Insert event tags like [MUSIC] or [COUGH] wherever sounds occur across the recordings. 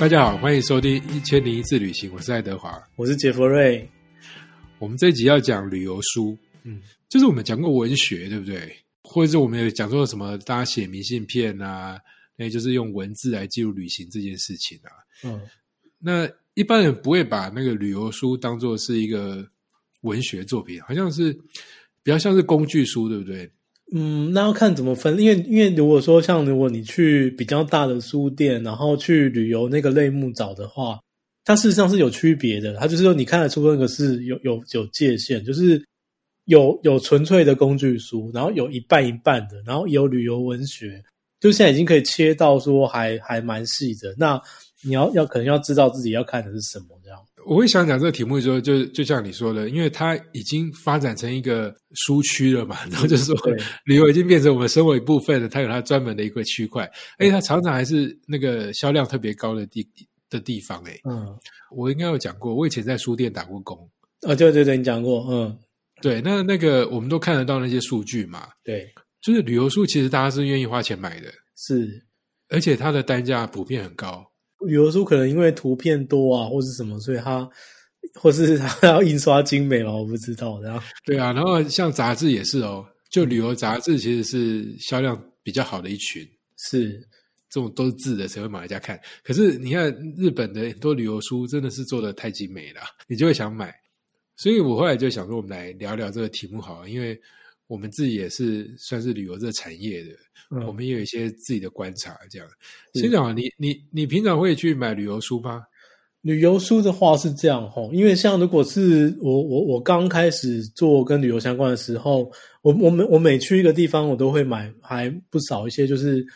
大家好，欢迎收听《一千零一次旅行》，我是爱德华，我是杰弗瑞。我们这一集要讲旅游书，嗯，就是我们讲过文学，对不对？或者是我们有讲过什么，大家写明信片啊，那就是用文字来记录旅行这件事情啊。嗯，那一般人不会把那个旅游书当做是一个文学作品，好像是比较像是工具书，对不对？嗯，那要看怎么分，因为因为如果说像如果你去比较大的书店，然后去旅游那个类目找的话，它事实上是有区别的。它就是说你看得出那个是有有有界限，就是有有纯粹的工具书，然后有一半一半的，然后有旅游文学，就现在已经可以切到说还还蛮细的。那你要要可能要知道自己要看的是什么这样。我会想讲这个题目的时候，就就像你说的，因为它已经发展成一个书区了嘛，[LAUGHS] 然后就是说旅游已经变成我们生活一部分了。它有它专门的一个区块，而且它常常还是那个销量特别高的地的地方。哎，嗯，我应该有讲过，我以前在书店打过工。啊，对对对，你讲过，嗯，对，那那个我们都看得到那些数据嘛。对，就是旅游书其实大家是愿意花钱买的，是，而且它的单价普遍很高。旅游书可能因为图片多啊，或是什么，所以它或是它要印刷精美嘛，我不知道。然后对啊，然后像杂志也是哦，就旅游杂志其实是销量比较好的一群，是这种都是字的才会买来家看。可是你看日本的很多旅游书真的是做的太精美了，你就会想买。所以我后来就想说，我们来聊聊这个题目好，了，因为我们自己也是算是旅游这产业的。我们也有一些自己的观察，这样。先长，你你你平常会去买旅游书吗？旅游书的话是这样吼，因为像如果是我我我刚开始做跟旅游相关的时候，我我每我每去一个地方，我都会买还不少一些就是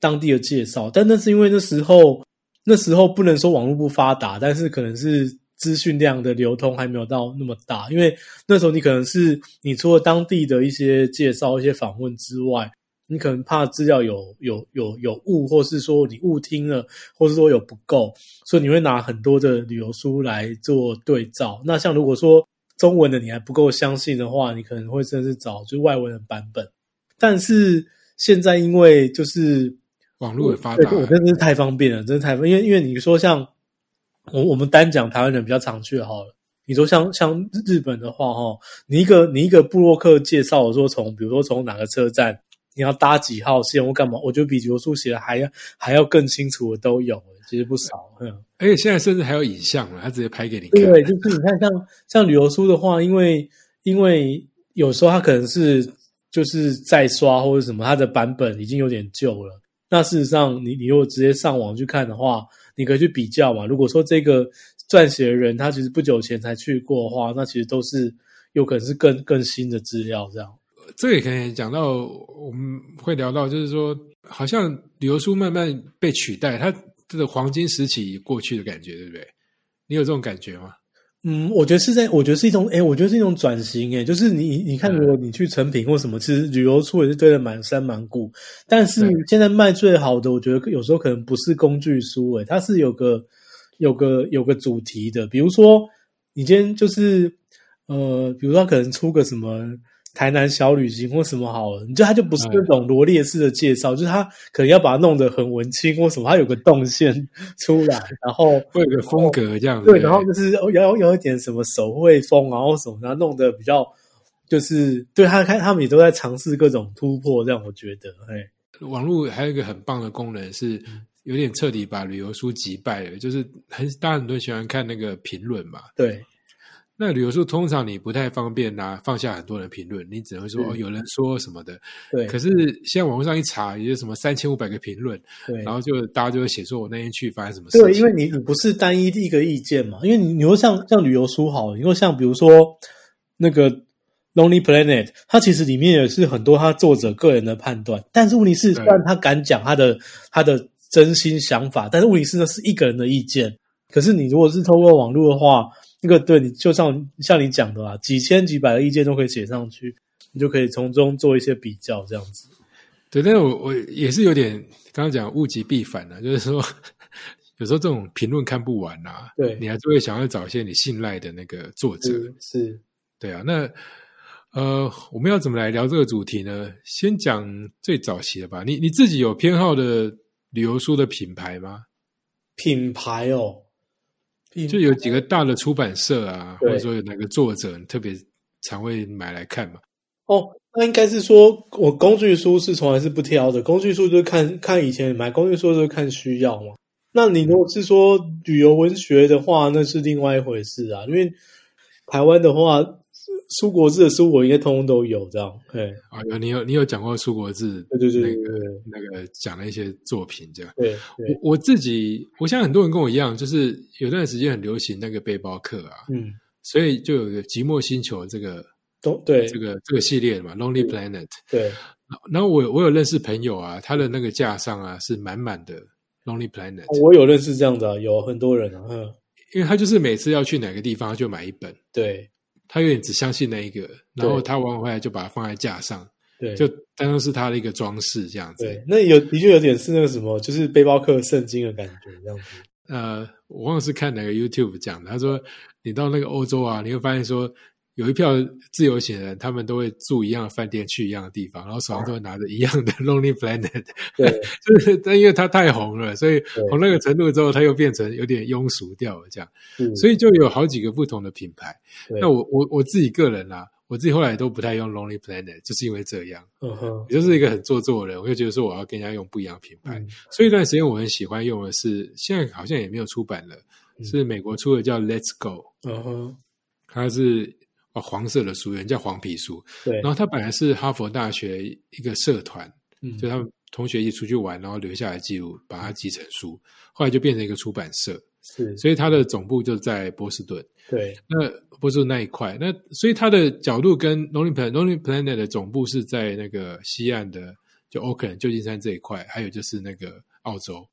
当地的介绍。但那是因为那时候那时候不能说网络不发达，但是可能是资讯量的流通还没有到那么大。因为那时候你可能是你除了当地的一些介绍、一些访问之外。你可能怕资料有有有有误，或是说你误听了，或是说有不够，所以你会拿很多的旅游书来做对照。那像如果说中文的你还不够相信的话，你可能会甚至找就外文的版本。但是现在因为就是网络发达，我真的是太方便了，真的太方便。因为因为你说像我我们单讲台湾人比较常去好了，你说像像日本的话哈，你一个你一个布洛克介绍说从比如说从哪个车站。你要搭几号线或干嘛？我觉得比游书写的还要还要更清楚的都有，其实不少。嗯，而且现在甚至还有影像了，他直接拍给你看。对，就是你看，像像旅游书的话，因为因为有时候他可能是就是在刷或者什么，它的版本已经有点旧了。那事实上，你你如果直接上网去看的话，你可以去比较嘛。如果说这个撰写的人他其实不久前才去过的话，那其实都是有可能是更更新的资料这样。这也可以讲到，我们会聊到，就是说，好像旅游书慢慢被取代，它这个黄金时期过去的感觉，对不对？你有这种感觉吗？嗯，我觉得是在，我觉得是一种，哎，我觉得是一种转型，哎，就是你，你看，如果你去成品或什么，其实旅游处也是堆的满山满谷，但是现在卖最好的，我觉得有时候可能不是工具书，哎，它是有个有个有个主题的，比如说你今天就是，呃，比如说可能出个什么。台南小旅行或什么好了，你就他就不是那种罗列式的介绍，就是他可能要把它弄得很文青或什么，他有个动线出来，然后 [LAUGHS] 会有个风格这样。对，然后就是要有一点什么手绘风，然后什么，然后弄得比较就是对他看他们也都在尝试各种突破，这样我觉得，哎，网络还有一个很棒的功能是有点彻底把旅游书击败了，就是很大家很多人喜欢看那个评论嘛，对。那旅游书通常你不太方便拿放下很多人评论，你只能说哦有人说什么的。对。可是现在网络上一查，也就什么三千五百个评论，对。然后就大家就会写说我那天去发生什么事。对，因为你你不是单一一个意见嘛，因为你你说像像旅游书好，你说像比如说那个 Lonely Planet，它其实里面也是很多他作者个人的判断，但是问题是虽然他敢讲他的他的真心想法，但是问题是那是一个人的意见。可是你如果是透过网络的话。那个对你就像像你讲的啊，几千几百个意见都可以写上去，你就可以从中做一些比较，这样子。对，但是我我也是有点刚刚讲物极必反啊，就是说 [LAUGHS] 有时候这种评论看不完啊，对你还是会想要找一些你信赖的那个作者。是，对啊。那呃，我们要怎么来聊这个主题呢？先讲最早期的吧。你你自己有偏好的旅游书的品牌吗？品牌哦，就有几个大的出版社啊，或者说有哪个作者特别常会买来看嘛？哦，那应该是说我工具书是从来是不挑的，工具书就是看看以前买工具书就是看需要嘛。那你如果是说旅游文学的话，那是另外一回事啊。因为台湾的话，苏国志的书我应该通通都有这样。对啊，有你有你有讲过苏国志，对对对，那个那个讲了一些作品这样。对，我我自己，我想很多人跟我一样，就是有段时间很流行那个背包客啊，嗯，所以就有个寂寞星球这个。都对这个这个系列嘛，Lonely Planet。对，然后我我有认识朋友啊，他的那个架上啊是满满的 Lonely Planet。我有认识这样的，有很多人啊，嗯，因为他就是每次要去哪个地方就买一本，对，他有点只相信那一个，然后他玩回来就把它放在架上，对，就当成是他的一个装饰这样子。对，那有的确有点是那个什么，就是背包客圣经的感觉这样子。呃，我忘了是看哪个 YouTube 讲的，他说你到那个欧洲啊，你会发现说。有一票自由行人，他们都会住一样的饭店，去一样的地方，然后手上都会拿着一样的 Lonely Planet。对，[LAUGHS] 就是但因为它太红了，所以红那个程度之后，它又变成有点庸俗掉了这样。所以就有好几个不同的品牌。那我我我自己个人啊，我自己后来都不太用 Lonely Planet，就是因为这样。嗯哼，也就是一个很做作的人，我就觉得说我要跟人家用不一样的品牌。所以一段时间我很喜欢用的是，现在好像也没有出版了，是美国出的叫 Let's Go。嗯哼，它是。黄色的书，人叫黄皮书。对，然后他本来是哈佛大学一个社团，嗯，就他们同学一起出去玩，然后留下来记录，把它集成书，后来就变成一个出版社。是，所以它的总部就在波士顿。对，那波士顿那一块，那所以它的角度跟 Lonely Planet Lonely Planet 的总部是在那个西岸的，就 Oakland 旧金山这一块，还有就是那个澳洲，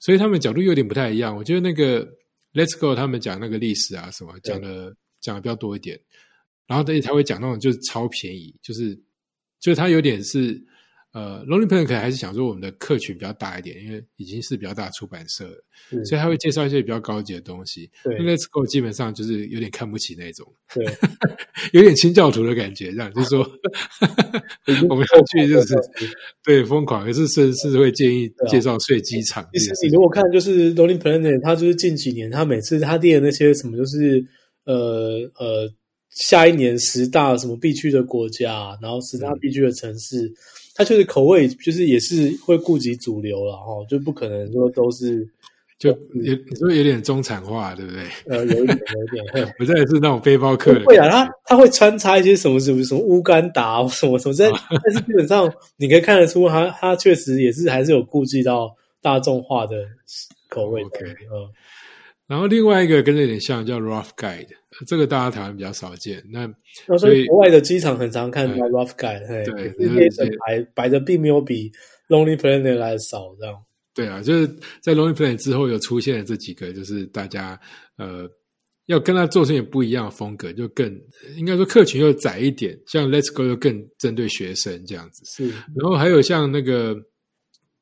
所以他们角度有点不太一样。我觉得那个 Let's Go 他们讲那个历史啊什么，讲的讲的比较多一点。然后，等他会讲那种就是超便宜，就是就是他有点是呃，Lonely Planet 可能还是想说我们的客群比较大一点，因为已经是比较大出版社了，所以他会介绍一些比较高级的东西。对，Let's Go 基本上就是有点看不起那种，对，[LAUGHS] 有点清教徒的感觉，这样就是说 [LAUGHS] 我们要去就是对疯狂，可是是是会建议介绍睡机场。其实你如果看就是 Lonely Planet，他就是近几年他每次他列的那些什么，就是呃呃。下一年十大什么必去的国家，然后十大必去的城市，它就是口味就是也是会顾及主流了哈，就不可能说都是就有你说有点中产化，对不对？呃，有一点有一点，[LAUGHS] 不再是那种背包客 [LAUGHS] 会啊，他他会穿插一些什么什么什么乌干达什么什么，但 [LAUGHS] 但是基本上你可以看得出，他他确实也是还是有顾及到大众化的口味。OK，嗯。然后另外一个跟这有点像，叫 Rough Guide，这个大家台湾比较少见。那所以国外的机场很常看到 Rough Guide，对，这些牌摆的并没有比 Lonely Planet 来少，这样。对啊，就是在 Lonely Planet 之后，有出现了这几个，就是大家呃要跟他做成也不一样的风格，就更应该说客群又窄一点，像 Let's Go 又更针对学生这样子。是，然后还有像那个。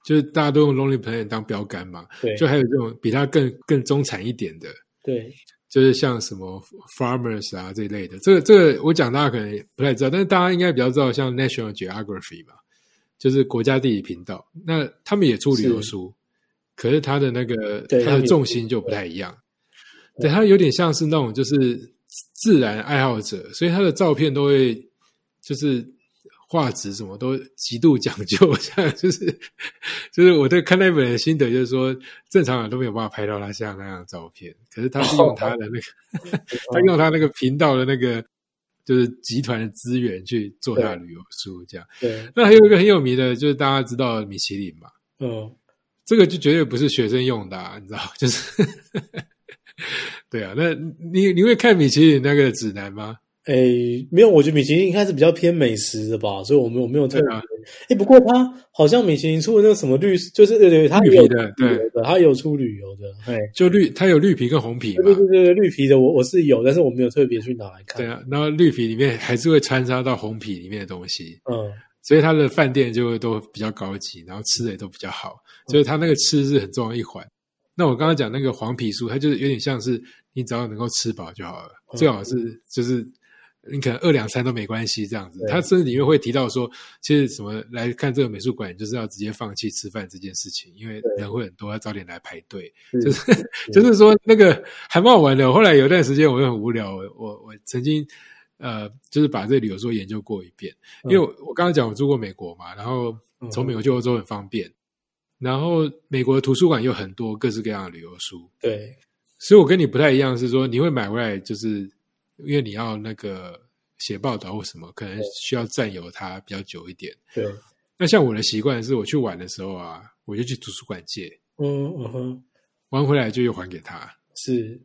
就是大家都用 Lonely Planet 当标杆嘛，对，就还有这种比它更更中产一点的，对，就是像什么 Farmers 啊这一类的，这个这个我讲大家可能不太知道，但是大家应该比较知道，像 National Geography 嘛，就是国家地理频道，那他们也出旅游书，可是他的那个他的重心就不太一样，对，他有点像是那种就是自然爱好者，所以他的照片都会就是。画质什么都极度讲究，[LAUGHS] 像就是 [LAUGHS] 就是我对看那本的心得，就是说正常人都没有办法拍到他像那样的照片，可是他是用他的那个，[LAUGHS] 他用他那个频道的那个就是集团的资源去做他的旅游书，这样。对。那还有一个很有名的，就是大家知道米其林嘛，嗯，这个就绝对不是学生用的，啊，你知道？就是，对啊，那你你会看米其林那个指南吗？诶，没有，我觉得米其林应该是比较偏美食的吧，所以我没有没有特别。诶，不过他好像米其林出的那个什么绿，就是对对，他有的，对的，他有出旅游的，哎，就绿，他有绿皮跟红皮，对对对对，绿皮的我我是有，但是我没有特别去拿来看。对啊，然后绿皮里面还是会穿插到红皮里面的东西，嗯，所以他的饭店就会都比较高级，然后吃的也都比较好，所以他那个吃是很重要一环。那我刚刚讲那个黄皮酥，它就是有点像是你只要能够吃饱就好了，最好是就是。你可能饿两餐都没关系，这样子。他甚至里面会提到说，其实什么来看这个美术馆，就是要直接放弃吃饭这件事情，因为人会很多，要早点来排队。就是 [LAUGHS] 就是说那个还蛮好玩的。后来有段时间我又很无聊，我我曾经呃，就是把这旅游书研究过一遍，因为我刚刚讲我住过美国嘛，然后从美国去欧洲很方便。然后美国的图书馆有很多各式各样的旅游书，对，所以我跟你不太一样，是说你会买回来，就是因为你要那个写报道或什么，可能需要占有它比较久一点。对，那像我的习惯是，我去玩的时候啊，我就去图书馆借，嗯嗯哼，玩回来就又还给他。是，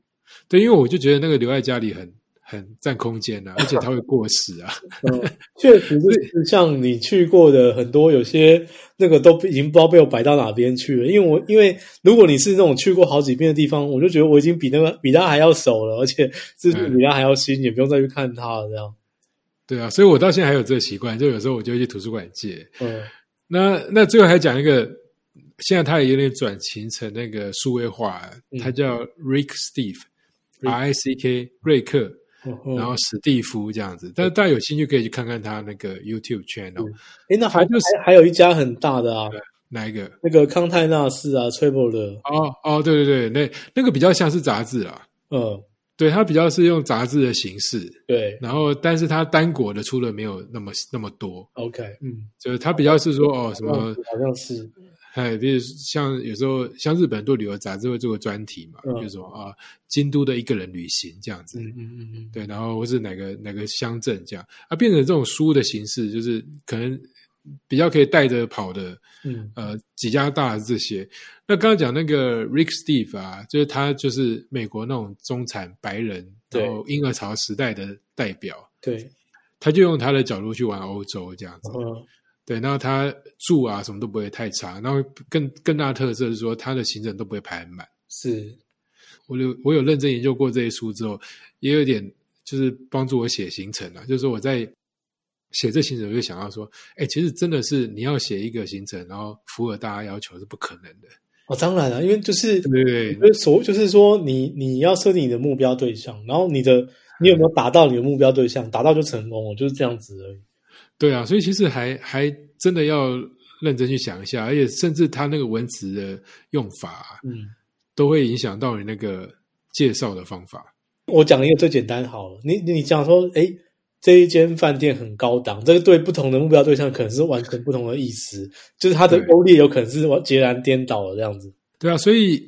对，因为我就觉得那个留在家里很。很占空间啊，而且它会过时啊。[LAUGHS] 嗯，确实是像你去过的很多，有些那个都已经不知道被我摆到哪边去了。因为我因为如果你是那种去过好几遍的地方，我就觉得我已经比那个比他还要熟了，而且是比他还要新，也不用再去看它了。这样。对啊，所以我到现在还有这个习惯，就有时候我就会去图书馆借。嗯，那那最后还讲一个，现在它也有点转型成那个数位化，它叫 Rick Steve，R I C K 瑞克。然后史蒂夫这样子，但是大家有兴趣可以去看看他那个 YouTube channel。哎，那还就是还有一家很大的啊，哪一个？那个康泰纳仕啊 t r a v e l 的。哦哦，对对对，那那个比较像是杂志啊。嗯，对，它比较是用杂志的形式。对，然后但是它单国的出的没有那么那么多。OK，嗯，就是它比较是说哦什么，好像是。哎，比如像有时候像日本很多旅游杂志会做个专题嘛，比如说啊，京都的一个人旅行这样子，嗯嗯嗯，对，然后或是哪个哪个乡镇这样，啊，变成这种书的形式，就是可能比较可以带着跑的，嗯。呃，几家大这些。那刚刚讲那个 Rick Steve 啊，就是他就是美国那种中产白人，然后婴儿潮时代的代表，对，他就用他的角度去玩欧洲这样子。对，然后他住啊，什么都不会太差。然后更更大的特色是说，他的行程都不会排很满。是，我有我有认真研究过这些书之后，也有点就是帮助我写行程啊。就是说我在写这行程，我就想到说，哎，其实真的是你要写一个行程，然后符合大家要求是不可能的。哦，当然了，因为就是对，所就是说，你你要设定你的目标对象，然后你的你有没有达到你的目标对象，达到就成功了，就是这样子而已。对啊，所以其实还还真的要认真去想一下，而且甚至他那个文词的用法，嗯，都会影响到你那个介绍的方法。我讲一个最简单好了，你你讲说，哎，这一间饭店很高档，这个对不同的目标对象可能是完全不同的意思，就是它的欧列有可能是截然颠倒的这样子。对啊，所以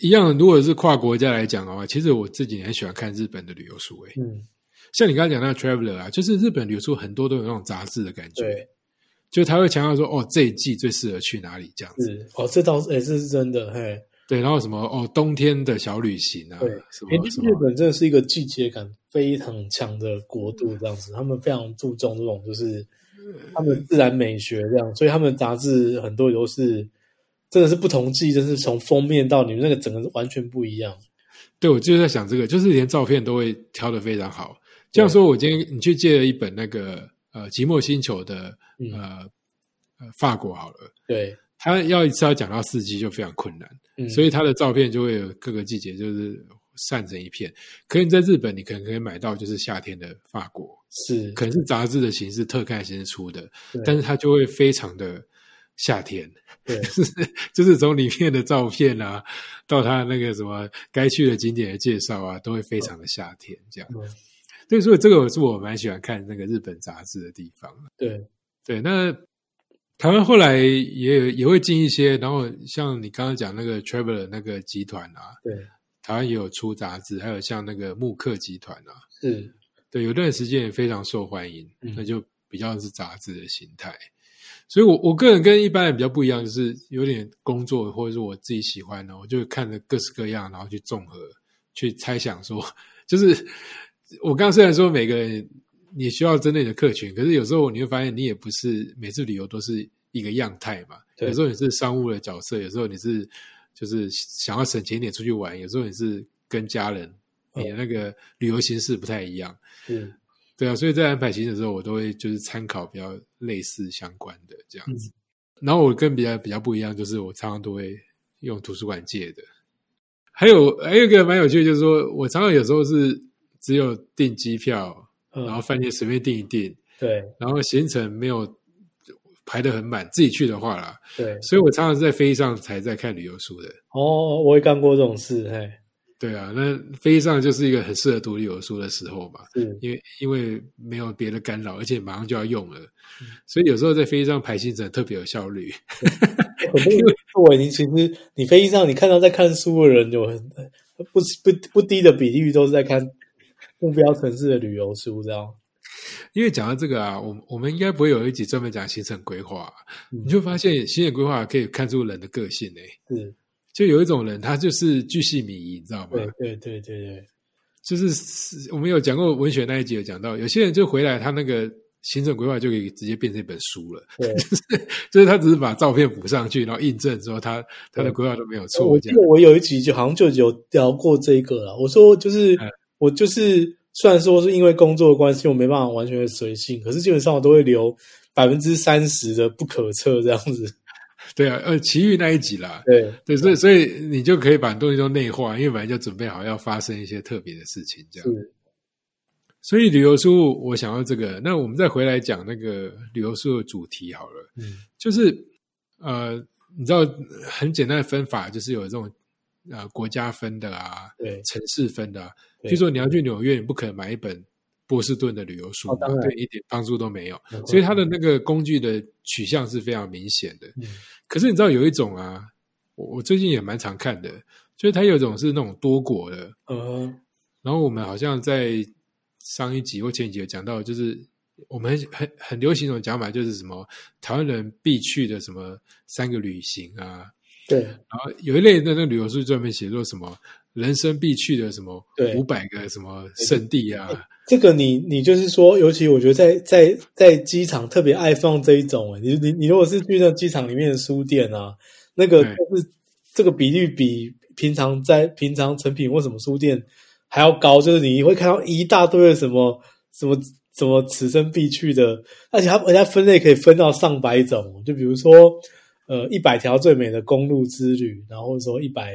一样，如果是跨国家来讲的话，其实我这几年喜欢看日本的旅游书，哎，嗯。像你刚才讲那个 Traveler 啊，就是日本流出很多都有那种杂志的感觉，对，就他会强调说，哦，这一季最适合去哪里这样子，哦，这倒是，哎，这是真的，嘿，对，然后什么，哦，冬天的小旅行啊，对，日本真的是一个季节感非常强的国度，这样子，他们非常注重这种就是他们自然美学这样，所以他们杂志很多都是真的是不同季，就是从封面到你们那个整个完全不一样。对，我就在想这个，就是连照片都会挑的非常好。这样说，我今天你去借了一本那个呃《寂寞星球》的呃呃法国好了，对，他要一次要讲到四季就非常困难，所以他的照片就会有各个季节就是散成一片。可你在日本，你可能可以买到就是夏天的法国，是。可能是杂志的形式特刊形式出的，但是它就会非常的夏天，对，[LAUGHS] 就是从里面的照片啊，到他那个什么该去的景点的介绍啊，都会非常的夏天这样。对，所以这个是我蛮喜欢看那个日本杂志的地方。对，对，那台湾后来也也会进一些，然后像你刚刚讲那个 Traveler 那个集团啊，对，台湾也有出杂志，还有像那个木刻集团啊，是，对，有段时间也非常受欢迎，那就比较是杂志的形态。所以，我我个人跟一般人比较不一样，就是有点工作或者是我自己喜欢的，我就看着各式各样，然后去综合去猜想说，[LAUGHS] 就是。我刚刚虽然说每个人你需要针对你的客群，可是有时候你会发现你也不是每次旅游都是一个样态嘛。有时候你是商务的角色，有时候你是就是想要省钱一点出去玩，有时候你是跟家人，你的那个旅游形式不太一样。嗯，对啊，所以在安排行程的时候，我都会就是参考比较类似相关的这样子。然后我跟比较比较不一样，就是我常常都会用图书馆借的。还有还有一个蛮有趣的，就是说我常常有时候是。只有订机票，然后饭店随便订一订，对，然后行程没有排的很满，自己去的话啦，对，所以我常常是在飞机上才在看旅游书的。哦，我也干过这种事，嘿，对啊，那飞机上就是一个很适合读旅游书的时候嘛，嗯，因为因为没有别的干扰，而且马上就要用了，所以有时候在飞机上排行程特别有效率。[LAUGHS] 因为我你其实你飞机上你看到在看书的人有很不不不低的比例都是在看目标城市的旅游书，这样。因为讲到这个啊，我我们应该不会有一集专门讲行程规划，你就发现行程规划可以看出人的个性诶。是，就有一种人他就是巨细靡遗，你知道吗？对对对对对，就是我们有讲过文学那一集有讲到，有些人就回来他那个。行程规划就可以直接变成一本书了，对，[LAUGHS] 就是就是他只是把照片补上去，然后印证说他他的规划都没有错。我记得我有一集就好像就有聊过这个了。我说就是我就是虽然说是因为工作的关系，我没办法完全的随性，可是基本上我都会留百分之三十的不可测这样子。[LAUGHS] 对啊，呃，奇遇那一集啦，对对，所以所以你就可以把东西都内化，因为本来就准备好要发生一些特别的事情，这样。所以旅游书，我想要这个。那我们再回来讲那个旅游书的主题好了。嗯，就是呃，你知道很简单的分法，就是有这种呃国家分的啊，对，城市分的。就说你要去纽约，你不可能买一本波士顿的旅游书，对，一点帮助都没有。所以它的那个工具的取向是非常明显的。嗯，可是你知道有一种啊，我我最近也蛮常看的，就是它有一种是那种多国的。嗯，然后我们好像在。上一集或前几集有讲到，就是我们很很流行一种讲法，就是什么台湾人必去的什么三个旅行啊。对。然后有一类的那旅游书专门写作什么人生必去的什么五百个什么圣地啊。这个你你就是说，尤其我觉得在在在机场特别爱放这一种。你你你如果是去那机场里面的书店啊，那个就是这个比率比平常在平常成品或什么书店。还要高，就是你会看到一大堆的什么什么什么此生必去的，而且它人家分类可以分到上百种，就比如说呃一百条最美的公路之旅，然后说一百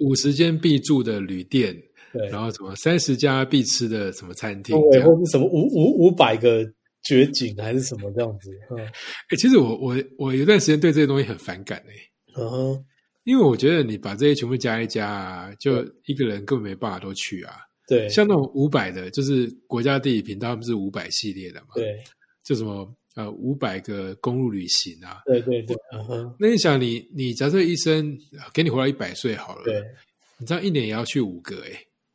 五十间必住的旅店，对，然后什么三十家必吃的什么餐厅，对，或是什么五五五百个绝景还是什么这样子，嗯，哎，[LAUGHS] 其实我我我有段时间对这些东西很反感哎，嗯哼。因为我觉得你把这些全部加一加啊，就一个人根本没办法都去啊。对，像那种五百的，就是国家地理频道他们是五百系列的嘛。对，就什么呃五百个公路旅行啊。对对对。那你想，你你假设一生给你活到一百岁好了，对，你这样一年也要去五个哎。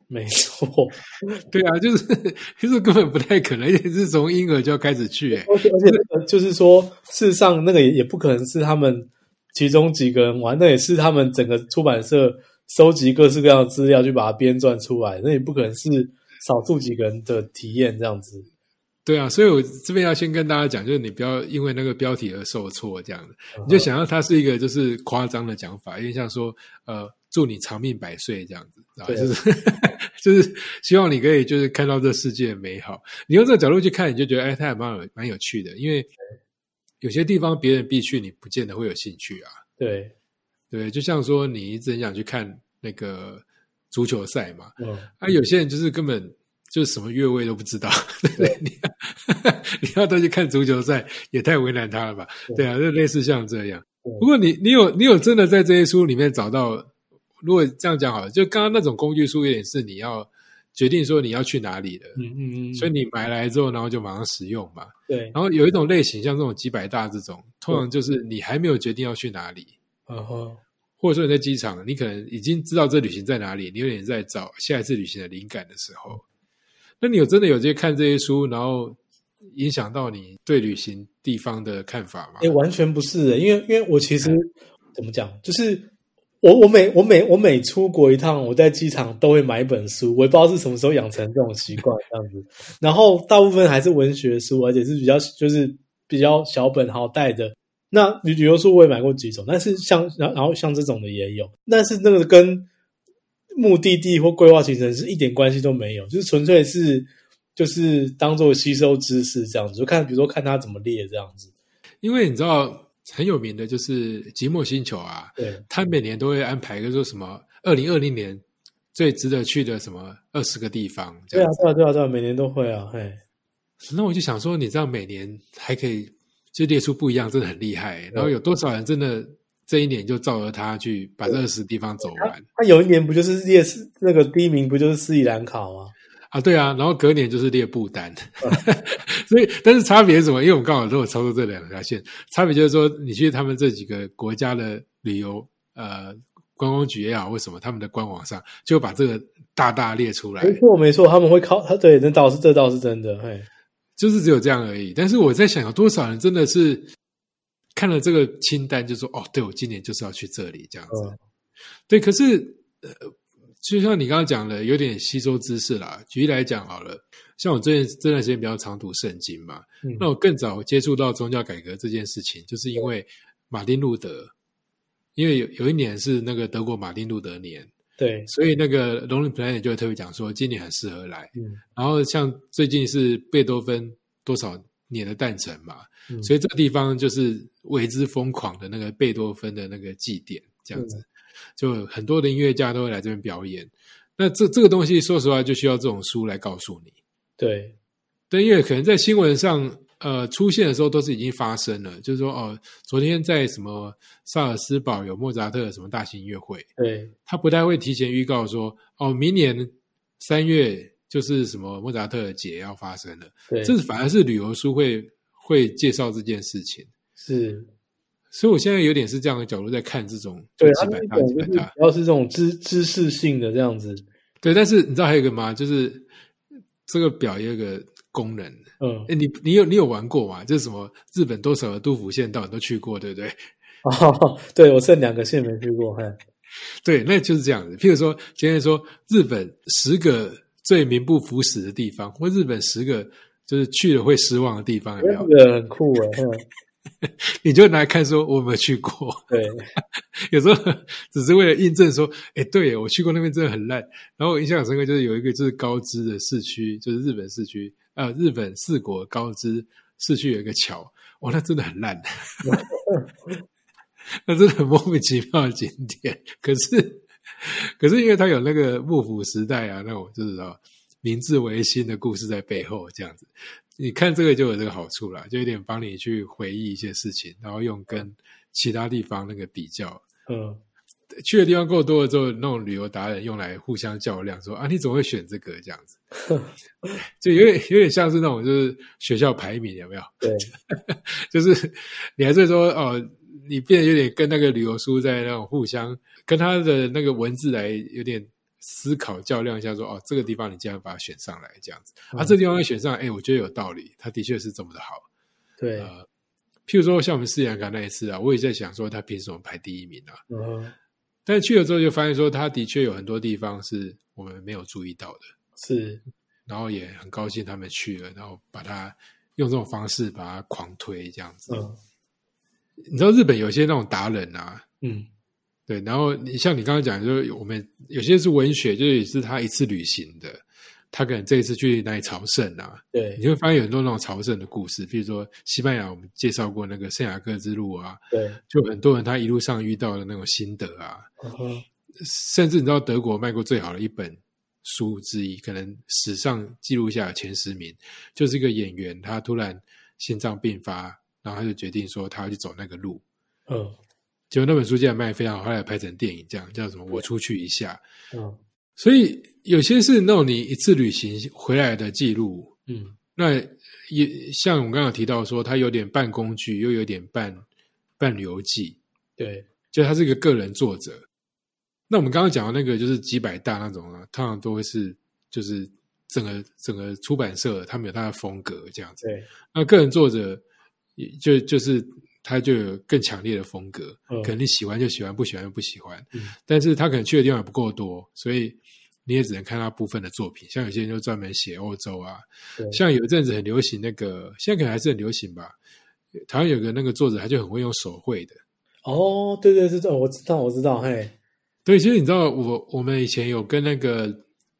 没错。[LAUGHS] 对啊，就是 [LAUGHS] 就是根本不太可能，而且是从婴儿就要开始去哎。而且而且就是说，事实上那个也也不可能是他们。其中几个人玩，那也是他们整个出版社收集各式各样的资料，去把它编撰出来。那也不可能是少数几个人的体验这样子。对啊，所以我这边要先跟大家讲，就是你不要因为那个标题而受挫，这样子。你就想要它是一个就是夸张的讲法，因为像说呃，祝你长命百岁这样子，啊，就是 [LAUGHS] 就是希望你可以就是看到这世界美好。你用这个角度去看，你就觉得哎，它也蛮有蛮有趣的，因为。有些地方别人必去，你不见得会有兴趣啊。对，对，就像说你一直很想去看那个足球赛嘛。嗯。啊，有些人就是根本就是什么越位都不知道。[LAUGHS] 对，你 [LAUGHS] 你要他去看足球赛，也太为难他了吧？对啊，就类似像这样。不过你你有你有真的在这些书里面找到？如果这样讲好了，就刚刚那种工具书，有点是你要。决定说你要去哪里的，嗯嗯嗯，所以你买来之后，然后就马上使用嘛。对。然后有一种类型，像这种几百大这种，通常就是你还没有决定要去哪里，嗯哼，或者说你在机场，你可能已经知道这旅行在哪里，你有点在找下一次旅行的灵感的时候，那你有真的有这些看这些书，然后影响到你对旅行地方的看法吗？哎，完全不是，因为因为我其实怎么讲，就是。我我每我每我每出国一趟，我在机场都会买一本书。我也不知道是什么时候养成这种习惯，这样子。[LAUGHS] 然后大部分还是文学书，而且是比较就是比较小本好带的。那旅旅游书我也买过几种，但是像然然后像这种的也有，但是那个跟目的地或规划行程是一点关系都没有，就是纯粹是就是当做吸收知识这样子，就看比如说看他怎么列这样子。因为你知道。很有名的就是《寂寞星球》啊，对，他每年都会安排一个说什么二零二零年最值得去的什么二十个地方，对啊，对啊，对啊，对啊，每年都会啊，嘿，那我就想说，你知道每年还可以就列出不一样，真的很厉害。然后有多少人真的这一年就照着他去把这二十地方走完？他有一年不就是列斯那个第一名不就是斯里兰卡吗？啊，对啊，然后隔年就是列布丹，[LAUGHS] 所以但是差别是什么？因为我们刚好都有操作这两条线，差别就是说，你去他们这几个国家的旅游呃观光局也好，为什么他们的官网上就把这个大大列出来？没错，没错，他们会靠他，对，那倒是这倒是真的，嘿，就是只有这样而已。但是我在想，有多少人真的是看了这个清单，就说哦，对我今年就是要去这里这样子，对，可是呃。就像你刚刚讲的，有点吸收知识啦。举例来讲好了，像我最近这段时间比较常读圣经嘛，那我更早接触到宗教改革这件事情，就是因为马丁路德，因为有有一年是那个德国马丁路德年，对，所以那个 Lonely Planet 就会特别讲说今年很适合来。然后像最近是贝多芬多少年的诞辰嘛，所以这个地方就是为之疯狂的那个贝多芬的那个祭典这样子。就很多的音乐家都会来这边表演，那这这个东西，说实话，就需要这种书来告诉你。对，但，因为可能在新闻上，呃，出现的时候都是已经发生了，就是说，哦，昨天在什么萨尔斯堡有莫扎特什么大型音乐会，对，他不太会提前预告说，哦，明年三月就是什么莫扎特节要发生了，对，这是反而是旅游书会会介绍这件事情，是。所以，我现在有点是这样的角度在看这种，对，要是这种知知识性的这样子。对，但是你知道还有一个吗？就是这个表有一个功能，嗯，哎，你你有你有玩过吗？就是什么日本多少的都府县道你都去过，对不对？[LAUGHS] 哦，对我剩两个县没去过，哈。对，那就是这样子。譬如说，今天说日本十个最名不符实的地方，或日本十个就是去了会失望的地方，有没有？这个很酷哎。[LAUGHS] 你就拿来看，说我有没有去过？对，[LAUGHS] 有时候只是为了印证说，哎，对我去过那边真的很烂。然后我印象深刻就是有一个就是高知的市区，就是日本市区啊，日本四国高知市区有一个桥，哇，那真的很烂，[LAUGHS] 那真的很莫名其妙的景点。可是，[LAUGHS] 可是因为它有那个幕府时代啊，那种就是说明治维新的故事在背后，这样子。你看这个就有这个好处了，就有点帮你去回忆一些事情，然后用跟其他地方那个比较。嗯，去的地方够多了之后，那种旅游达人用来互相较量，说啊，你怎么会选这个这样子？[LAUGHS] 就有点有点像是那种就是学校排名有没有？对，[LAUGHS] 就是你还是说哦，你变得有点跟那个旅游书在那种互相跟他的那个文字来有点。思考较量一下，说哦，这个地方你竟然把它选上来，这样子啊，这地方选上，哎，我觉得有道理，他的确是这么的好。对，呃，譬如说像我们斯里兰卡那一次啊，我也在想说，他凭什么排第一名啊？嗯，但去了之后就发现说，他的确有很多地方是我们没有注意到的，是，然后也很高兴他们去了，然后把它用这种方式把它狂推这样子。嗯，你知道日本有些那种达人啊，嗯。对，然后你像你刚刚讲，就是我们有些是文学，就是也是他一次旅行的，他可能这一次去哪里朝圣啊？对，你会发现有很多那种朝圣的故事，比如说西班牙，我们介绍过那个圣雅各之路啊，对，就很多人他一路上遇到的那种心得啊，甚至你知道德国卖过最好的一本书之一，可能史上记录下前十名，就是一个演员，他突然心脏病发，然后他就决定说他要去走那个路，嗯。结果那本书竟然卖非常好，后来拍成电影，这样叫什么？我出去一下。嗯，所以有些是那种你一次旅行回来的记录。嗯，那也像我们刚刚提到说，它有点半工具，又有点半半旅游记。对，就他是一个个人作者。那我们刚刚讲的那个就是几百大那种啊，通常都会是就是整个整个出版社他们有他的风格这样子。对，那个人作者就就是。他就有更强烈的风格，可能你喜欢就喜欢，不喜欢就不喜欢。但是他可能去的地方也不够多，所以你也只能看他部分的作品。像有些人就专门写欧洲啊，像有一阵子很流行那个，现在可能还是很流行吧。台湾有个那个作者，他就很会用手绘的。哦，对对对，我知道，我知道，嘿。对，其实你知道，我我们以前有跟那个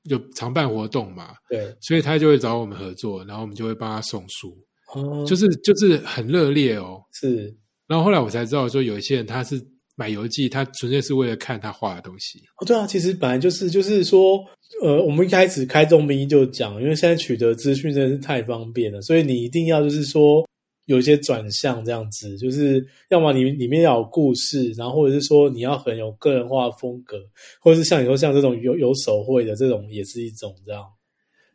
有常办活动嘛，对，所以他就会找我们合作，然后我们就会帮他送书。哦，就是就是很热烈哦，是。然后后来我才知道，说有一些人他是买游记，他纯粹是为了看他画的东西。哦，对啊，其实本来就是就是说，呃，我们一开始开众兵就讲，因为现在取得资讯真的是太方便了，所以你一定要就是说有一些转向这样子，就是要么你里面要有故事，然后或者是说你要很有个人化风格，或者是像你说像这种有有手绘的这种也是一种这样。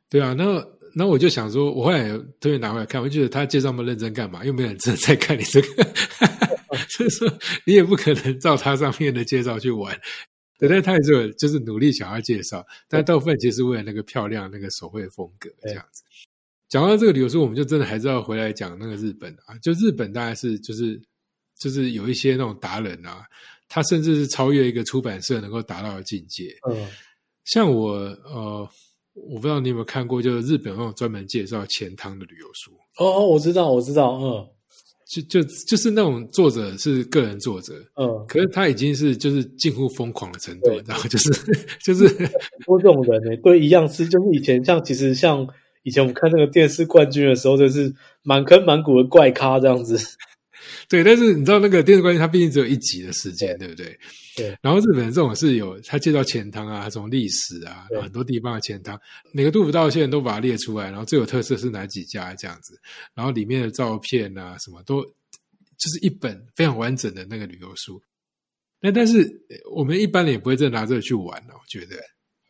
对啊，那那我就想说，我后来特别拿回来看，我就觉得他介绍那么认真干嘛？又没有人真的在看你这个。[LAUGHS] 所以说，你也不可能照他上面的介绍去玩。对，但他也是就是努力想要介绍，但大部分其实为了那个漂亮那个手绘风格这样子。讲到这个旅游书，我们就真的还是要回来讲那个日本啊。就日本大概是就是就是有一些那种达人啊，他甚至是超越一个出版社能够达到的境界。嗯，像我呃，我不知道你有没有看过，就是日本那种专门介绍钱汤的旅游书。哦哦，我知道，我知道，嗯。就就就是那种作者是个人作者，嗯，可是他已经是就是近乎疯狂的程度，然后就是就是 [LAUGHS] 多这种人呢，对，一样是就是以前像其实像以前我们看那个电视冠军的时候，就是满坑满谷的怪咖这样子，对，但是你知道那个电视冠军他毕竟只有一集的时间，对不对？对，然后日本这种是有他介绍钱汤啊，从历史啊，很多地方的钱汤，每个杜甫道县都把它列出来，然后最有特色是哪几家这样子，然后里面的照片啊，什么都就是一本非常完整的那个旅游书。那但是我们一般人也不会再拿这个去玩了，我觉得，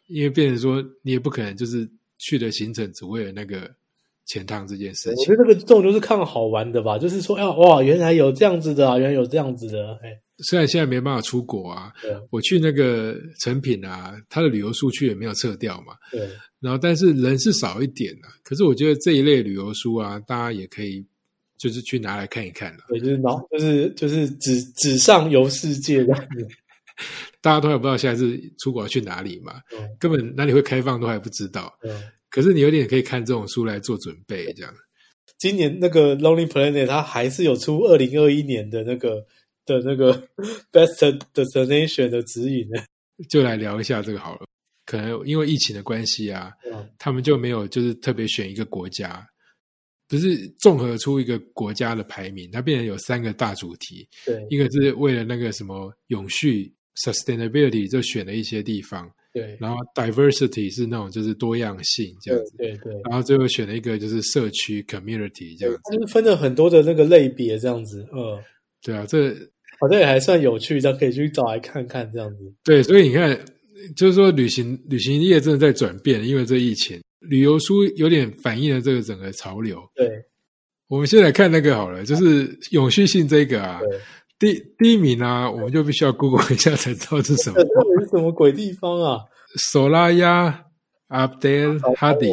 因为变成说你也不可能就是去的行程只为了那个钱塘这件事情。我觉得这个这种就是看好玩的吧，就是说，哎哇，原来有这样子的啊，原来有这样子的，哎。虽然现在没办法出国啊，我去那个成品啊，它的旅游书区也没有撤掉嘛。对，然后但是人是少一点啊。可是我觉得这一类旅游书啊，大家也可以就是去拿来看一看了。对，就是脑，就是就是纸纸上游世界这样子。[LAUGHS] 大家都还不知道下一次出国要去哪里嘛，根本哪里会开放都还不知道。嗯，可是你有点可以看这种书来做准备，这样。今年那个 Lonely Planet 它还是有出二零二一年的那个。的那个 [LAUGHS] best destination 的指引呢，就来聊一下这个好了。可能因为疫情的关系啊，他们就没有就是特别选一个国家，不是综合出一个国家的排名，它变成有三个大主题。对，一个是为了那个什么永续 sustainability，就选了一些地方。对，然后 diversity 是那种就是多样性这样子。对对。然后最后选了一个就是社区 community 这样子。就是分了很多的那个类别这样子。嗯，对啊，这。好像也还算有趣，这样可以去找来看看这样子。对，所以你看，就是说旅行旅行业真的在转变，因为这疫情，旅游书有点反映了这个整个潮流。对，我们先来看那个好了，就是永续性这个啊，第第一名啊，我们就必须要 Google 一下才知道是什么。这是什么鬼地方啊？索拉亚阿德哈迪，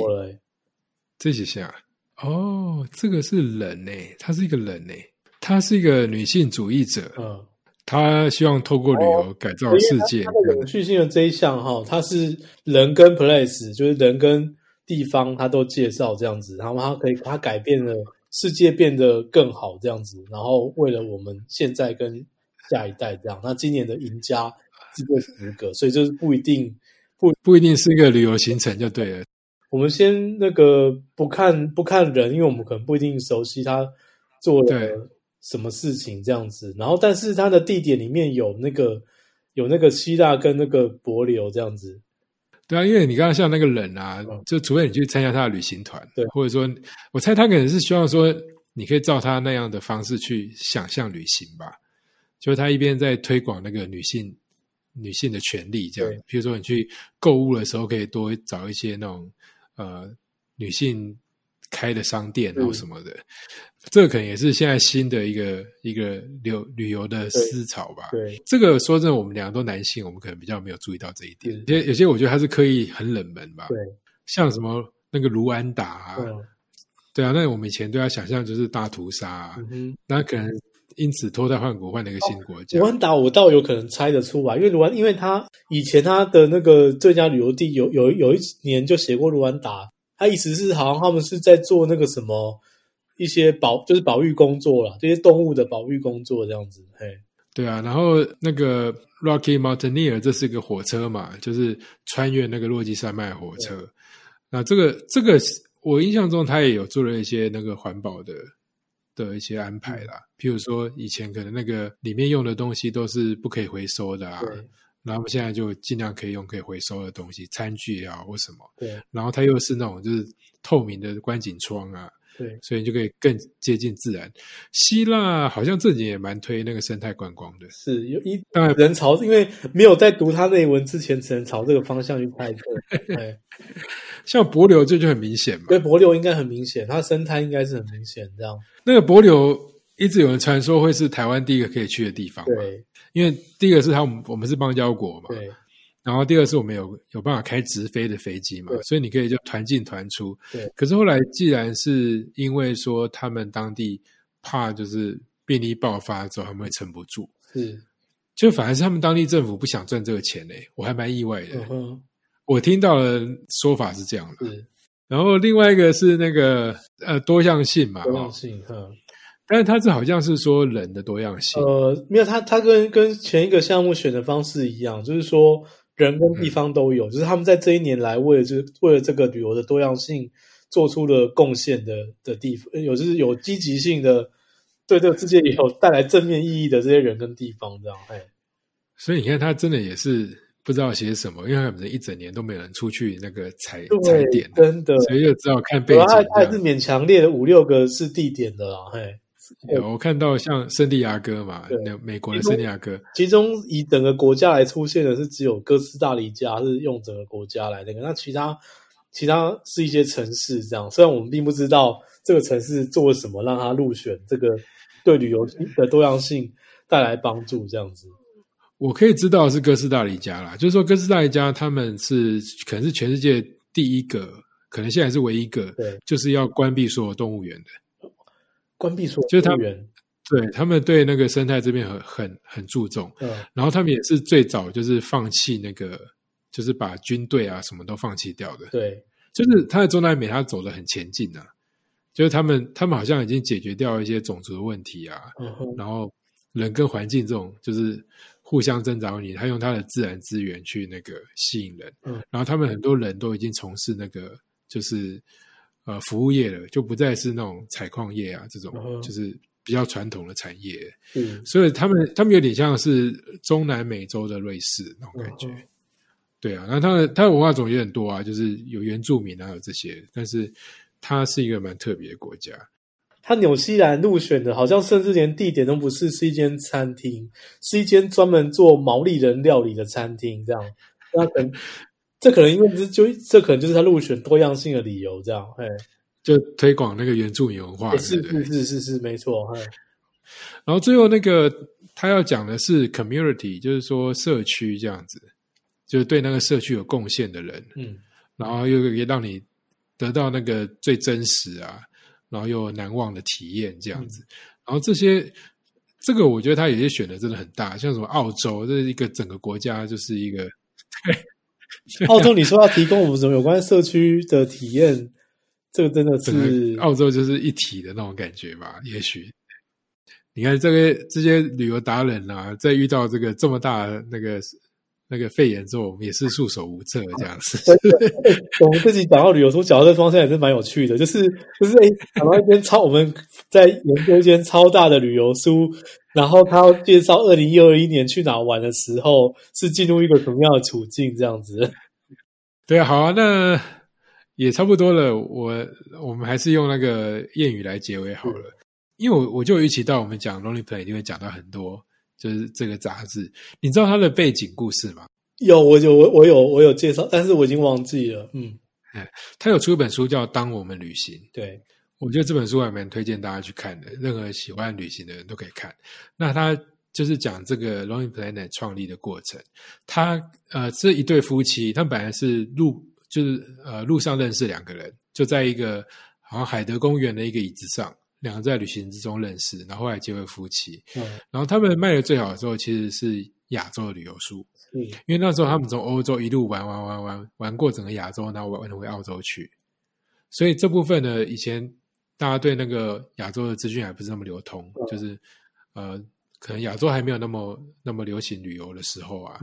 这几下哦，这个是人呢，他是一个人呢。他是一个女性主义者，嗯，他希望透过旅游改造世界。他的永续性的这一项哈，他是人跟 place，就是人跟地方，他都介绍这样子，然后他可以他改变了世界变得更好这样子，然后为了我们现在跟下一代这样。那今年的赢家是这十个，所以就是不一定不不一定是一个旅游行程就对了。我们先那个不看不看人，因为我们可能不一定熟悉他做的。什么事情这样子？然后，但是他的地点里面有那个有那个希腊跟那个柏流这样子。对啊，因为你刚刚像那个人啊，就除非你去参加他的旅行团，对，或者说，我猜他可能是希望说，你可以照他那样的方式去想象旅行吧。就是他一边在推广那个女性女性的权利，这样，比如说你去购物的时候，可以多找一些那种呃女性。开的商店然后什么的，这可能也是现在新的一个一个旅旅游的思潮吧。对，这个说真的，我们两个都男性，我们可能比较没有注意到这一点。有些有些，我觉得他是刻意很冷门吧。对，像什么那个卢安达啊，对啊，那我们以前对他想象就是大屠杀，那可能因此脱胎换骨换了一个新国家。卢安达我倒有可能猜得出来，因为卢安，因为他以前他的那个最佳旅游地有有有一年就写过卢安达。他意思是，好像他们是在做那个什么一些保，就是保育工作啦，这些动物的保育工作这样子。嘿，对啊。然后那个 Rocky Mountaineer，这是一个火车嘛，就是穿越那个落基山脉火车。那这个这个，我印象中他也有做了一些那个环保的的一些安排啦。譬如说，以前可能那个里面用的东西都是不可以回收的啊，然后我们现在就尽量可以用可以回收的东西，餐具也好或什么。对，然后它又是那种就是透明的观景窗啊。对，所以你就可以更接近自然。希腊好像这几年也蛮推那个生态观光的，是有一当然人潮，因为没有在读他内文之前，只能朝这个方向去猜测。[LAUGHS] 对，像帛琉这就很明显嘛，对，帛琉应该很明显，它生态应该是很明显这样。那个帛琉一直有人传说会是台湾第一个可以去的地方，对，因为第一个是他们我们是邦交国嘛，对。然后第二是我们有有办法开直飞的飞机嘛，所以你可以就团进团出。对。可是后来既然是因为说他们当地怕就是病例爆发之后他们会撑不住，是，就反而是他们当地政府不想赚这个钱嘞，我还蛮意外的。嗯我听到的说法是这样的。是。然后另外一个是那个呃多样性嘛，多样性，嗯。但是它这好像是说人的多样性。呃，没有，它它跟跟前一个项目选的方式一样，就是说。人跟地方都有，就是他们在这一年来为了这为了这个旅游的多样性做出了贡献的的地方，有就是有积极性的，对这个世界也有带来正面意义的这些人跟地方，这样哎。所以你看，他真的也是不知道写什么，因为可能一整年都没有人出去那个踩踩点，真的，所以就只好看背景。他是勉强列了五六个是地点的啦，嘿。有我看到像圣地亚哥嘛，那美国的圣地亚哥，其中以整个国家来出现的是只有哥斯达黎加是用整个国家来那个，那其他其他是一些城市这样。虽然我们并不知道这个城市做了什么让他入选，这个对旅游的多样性带来帮助这样子。我可以知道是哥斯达黎加啦，就是说哥斯达黎加他们是可能是全世界第一个，可能现在是唯一一个，对，就是要关闭所有动物园的。关闭所就是他们对他们对那个生态这边很很很注重，嗯，然后他们也是最早就是放弃那个，就是把军队啊什么都放弃掉的，对，就是他在中南美他走的很前进啊，就是他们他们好像已经解决掉一些种族的问题啊，然后人跟环境这种就是互相增长你，他用他的自然资源去那个吸引人，嗯，然后他们很多人都已经从事那个就是。呃，服务业了就不再是那种采矿业啊，这种就是比较传统的产业。嗯，所以他们他们有点像是中南美洲的瑞士那种感觉。对啊，然后他的他的文化种也很多啊，就是有原住民啊，有这些，但是它是一个蛮特别的国家。他纽西兰入选的，好像甚至连地点都不是，是一间餐厅，是一间专门做毛利人料理的餐厅，这样。那可能。这可能因为这就这可能就是他入选多样性的理由，这样，哎，就推广那个原住民文化，是是是是是没错，哎。然后最后那个他要讲的是 community，就是说社区这样子，就是对那个社区有贡献的人，嗯，然后又可以让你得到那个最真实啊，然后又难忘的体验这样子。然后这些这个我觉得他有些选的真的很大，像什么澳洲，这是一个整个国家就是一个。[LAUGHS] [LAUGHS] 澳洲，你说要提供我们什么有关社区的体验？这个真的是澳洲就是一体的那种感觉吧？也许你看这个这些旅游达人啊，在遇到这个这么大那个那个肺炎之后，我们也是束手无策这样子。我们自己讲到旅游书，讲到这方向也是蛮有趣的，就是就是哎，讲到一间超我们在研究一间超大的旅游书。然后他要介绍二零一二一年去哪玩的时候，是进入一个什么样的处境？这样子。[LAUGHS] 对啊，好啊，那也差不多了。我我们还是用那个谚语来结尾好了，因为我我就预期到我们讲 Lonely Play 一定会讲到很多，就是这个杂志。你知道它的背景故事吗？有，我有我我有我有介绍，但是我已经忘记了。嗯，哎，他有出一本书叫《当我们旅行》。对。我觉得这本书还蛮推荐大家去看的，任何喜欢旅行的人都可以看。那他就是讲这个 Lonely Planet 创立的过程。他呃，这一对夫妻，他们本来是路就是呃路上认识两个人，就在一个好像海德公园的一个椅子上，两个在旅行之中认识，然后后来结为夫妻。嗯，然后他们卖的最好的时候，其实是亚洲的旅游书。嗯，因为那时候他们从欧洲一路玩玩玩玩玩过整个亚洲，然后玩回澳洲去，所以这部分呢，以前。大家对那个亚洲的资讯还不是那么流通，就是呃，可能亚洲还没有那么那么流行旅游的时候啊，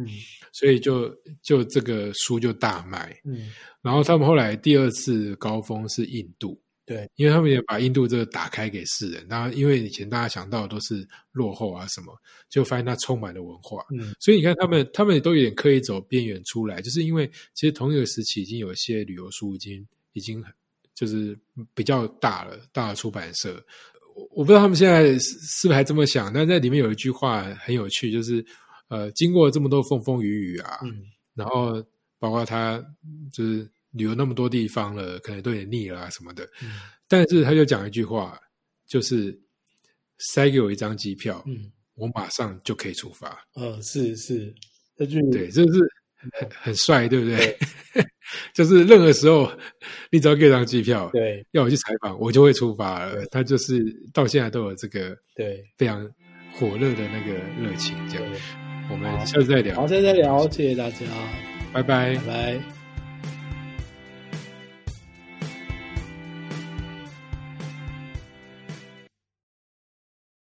所以就就这个书就大卖。嗯，然后他们后来第二次高峰是印度，对，因为他们也把印度这个打开给世人。然后，因为以前大家想到的都是落后啊什么，就发现它充满了文化。嗯，所以你看，他们他们都有点刻意走边缘出来，就是因为其实同一个时期已经有一些旅游书已经已经就是比较大了，大的出版社。我我不知道他们现在是是不是还这么想，但在里面有一句话很有趣，就是呃，经过这么多风风雨雨啊，嗯，然后包括他就是旅游那么多地方了，可能都有点腻了啊什么的，嗯但是他就讲一句话，就是塞给我一张机票，嗯，我马上就可以出发。嗯，是是，这句对，这是很很帅，对不对？[LAUGHS] 就是任何时候，你只要给我张机票，对要我去采访，我就会出发了。他就是到现在都有这个对非常火热的那个热情。这样，我们下次再聊好，，下次再聊，谢谢大家，拜拜拜。拜。